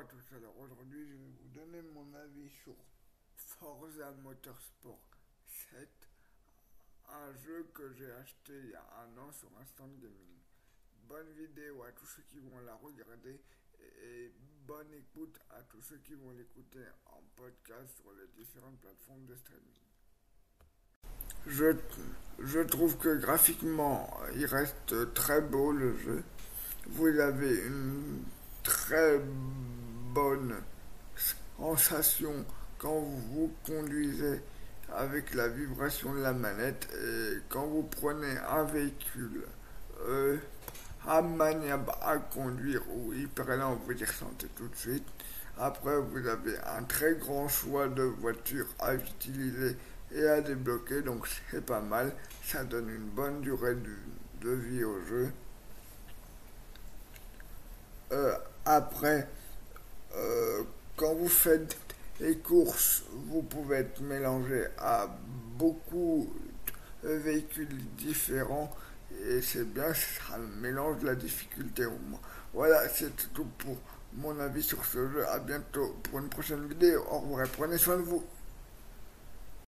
à tous. Alors aujourd'hui, je vais vous donner mon avis sur Forza Motorsport 7, un jeu que j'ai acheté il y a un an sur Instant Gaming. Bonne vidéo à tous ceux qui vont la regarder et bonne écoute à tous ceux qui vont l'écouter en podcast sur les différentes plateformes de streaming. Je, je trouve que graphiquement, il reste très beau le jeu. Vous avez une très bonne sensation quand vous conduisez avec la vibration de la manette et quand vous prenez un véhicule euh, maniable à conduire ou hyper lent, vous y ressentez tout de suite. Après, vous avez un très grand choix de voitures à utiliser et à débloquer, donc c'est pas mal. Ça donne une bonne durée de vie au jeu. Euh, après, quand vous faites les courses, vous pouvez être mélangé à beaucoup de véhicules différents et c'est bien, ça mélange la difficulté au moins. Voilà, c'est tout pour mon avis sur ce jeu. À bientôt pour une prochaine vidéo. Au revoir et prenez soin de vous.